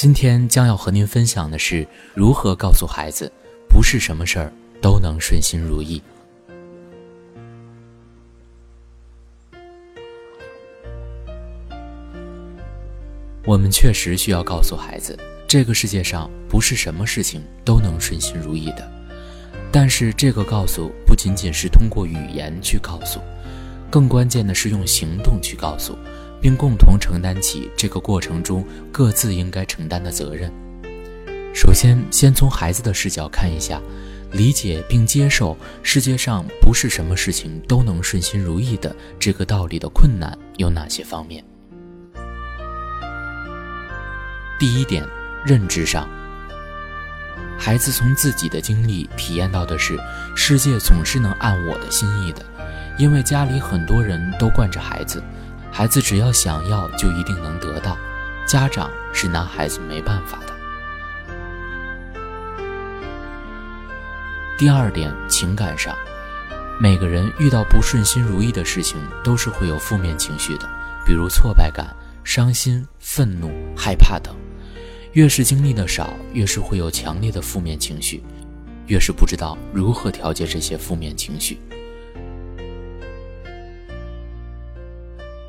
今天将要和您分享的是如何告诉孩子，不是什么事儿都能顺心如意。我们确实需要告诉孩子，这个世界上不是什么事情都能顺心如意的。但是，这个告诉不仅仅是通过语言去告诉，更关键的是用行动去告诉。并共同承担起这个过程中各自应该承担的责任。首先，先从孩子的视角看一下，理解并接受世界上不是什么事情都能顺心如意的这个道理的困难有哪些方面？第一点，认知上，孩子从自己的经历体验到的是，世界总是能按我的心意的，因为家里很多人都惯着孩子。孩子只要想要，就一定能得到。家长是拿孩子没办法的。第二点，情感上，每个人遇到不顺心如意的事情，都是会有负面情绪的，比如挫败感、伤心、愤怒、害怕等。越是经历的少，越是会有强烈的负面情绪，越是不知道如何调节这些负面情绪。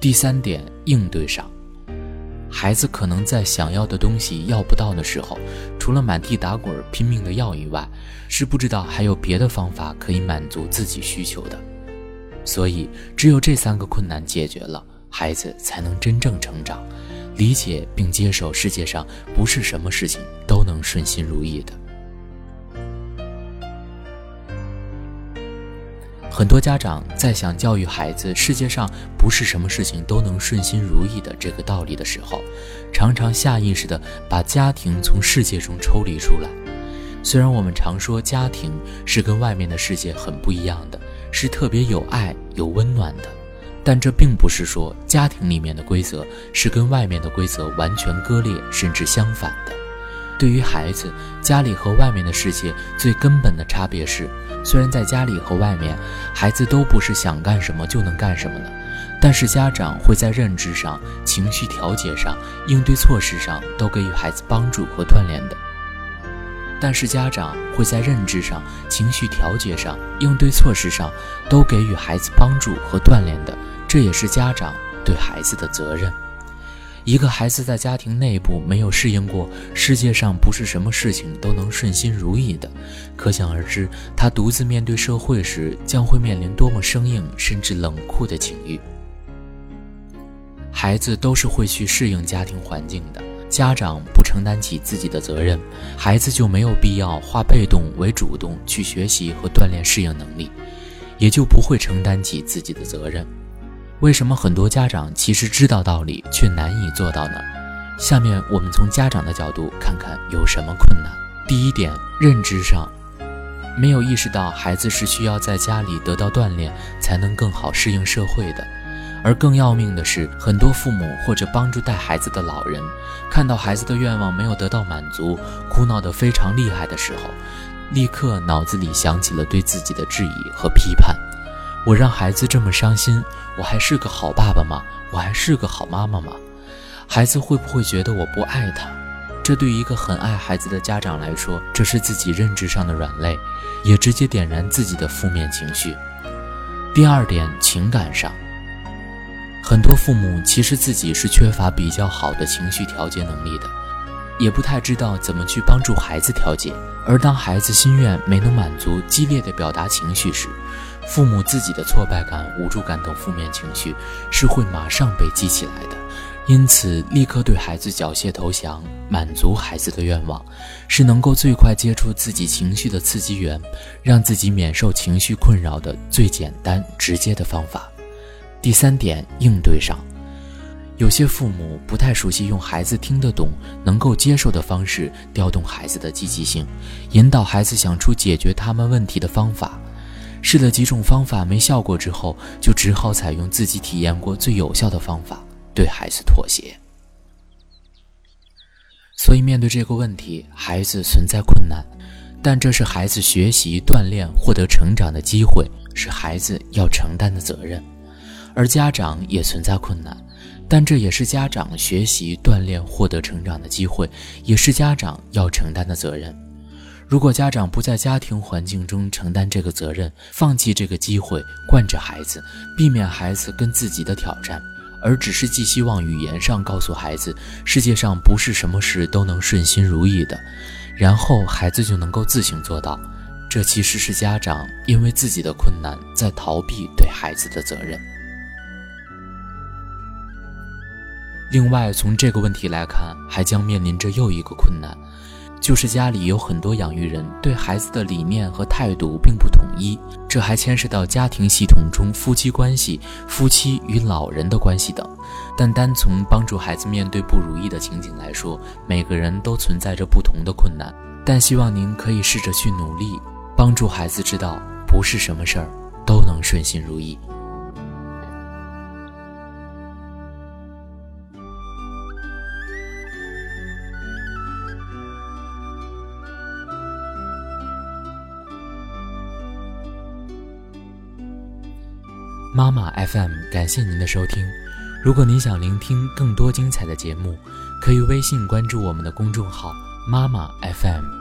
第三点，应对上，孩子可能在想要的东西要不到的时候，除了满地打滚拼命的要以外，是不知道还有别的方法可以满足自己需求的。所以，只有这三个困难解决了，孩子才能真正成长，理解并接受世界上不是什么事情都能顺心如意的。很多家长在想教育孩子世界上不是什么事情都能顺心如意的这个道理的时候，常常下意识地把家庭从世界中抽离出来。虽然我们常说家庭是跟外面的世界很不一样的，是特别有爱有温暖的，但这并不是说家庭里面的规则是跟外面的规则完全割裂甚至相反的。对于孩子，家里和外面的世界最根本的差别是。虽然在家里和外面，孩子都不是想干什么就能干什么的，但是家长会在认知上、情绪调节上、应对措施上都给予孩子帮助和锻炼的。但是家长会在认知上、情绪调节上、应对措施上都给予孩子帮助和锻炼的，这也是家长对孩子的责任。一个孩子在家庭内部没有适应过世界上不是什么事情都能顺心如意的，可想而知，他独自面对社会时将会面临多么生硬甚至冷酷的境遇。孩子都是会去适应家庭环境的，家长不承担起自己的责任，孩子就没有必要化被动为主动去学习和锻炼适应能力，也就不会承担起自己的责任。为什么很多家长其实知道道理却难以做到呢？下面我们从家长的角度看看有什么困难。第一点，认知上没有意识到孩子是需要在家里得到锻炼才能更好适应社会的。而更要命的是，很多父母或者帮助带孩子的老人，看到孩子的愿望没有得到满足，哭闹得非常厉害的时候，立刻脑子里想起了对自己的质疑和批判。我让孩子这么伤心，我还是个好爸爸吗？我还是个好妈妈吗？孩子会不会觉得我不爱他？这对于一个很爱孩子的家长来说，这是自己认知上的软肋，也直接点燃自己的负面情绪。第二点，情感上，很多父母其实自己是缺乏比较好的情绪调节能力的，也不太知道怎么去帮助孩子调节。而当孩子心愿没能满足，激烈的表达情绪时，父母自己的挫败感、无助感等负面情绪是会马上被激起来的，因此立刻对孩子缴械投降，满足孩子的愿望，是能够最快接触自己情绪的刺激源，让自己免受情绪困扰的最简单直接的方法。第三点，应对上，有些父母不太熟悉用孩子听得懂、能够接受的方式调动孩子的积极性，引导孩子想出解决他们问题的方法。试了几种方法没效果之后，就只好采用自己体验过最有效的方法，对孩子妥协。所以，面对这个问题，孩子存在困难，但这是孩子学习、锻炼、获得成长的机会，是孩子要承担的责任。而家长也存在困难，但这也是家长学习、锻炼、获得成长的机会，也是家长要承担的责任。如果家长不在家庭环境中承担这个责任，放弃这个机会，惯着孩子，避免孩子跟自己的挑战，而只是寄希望语言上告诉孩子世界上不是什么事都能顺心如意的，然后孩子就能够自行做到，这其实是家长因为自己的困难在逃避对孩子的责任。另外，从这个问题来看，还将面临着又一个困难，就是家里有很多养育人对孩子的理念和态度并不统一，这还牵涉到家庭系统中夫妻关系、夫妻与老人的关系等。但单从帮助孩子面对不如意的情景来说，每个人都存在着不同的困难。但希望您可以试着去努力，帮助孩子知道，不是什么事儿都能顺心如意。妈妈 FM，感谢您的收听。如果您想聆听更多精彩的节目，可以微信关注我们的公众号“妈妈 FM”。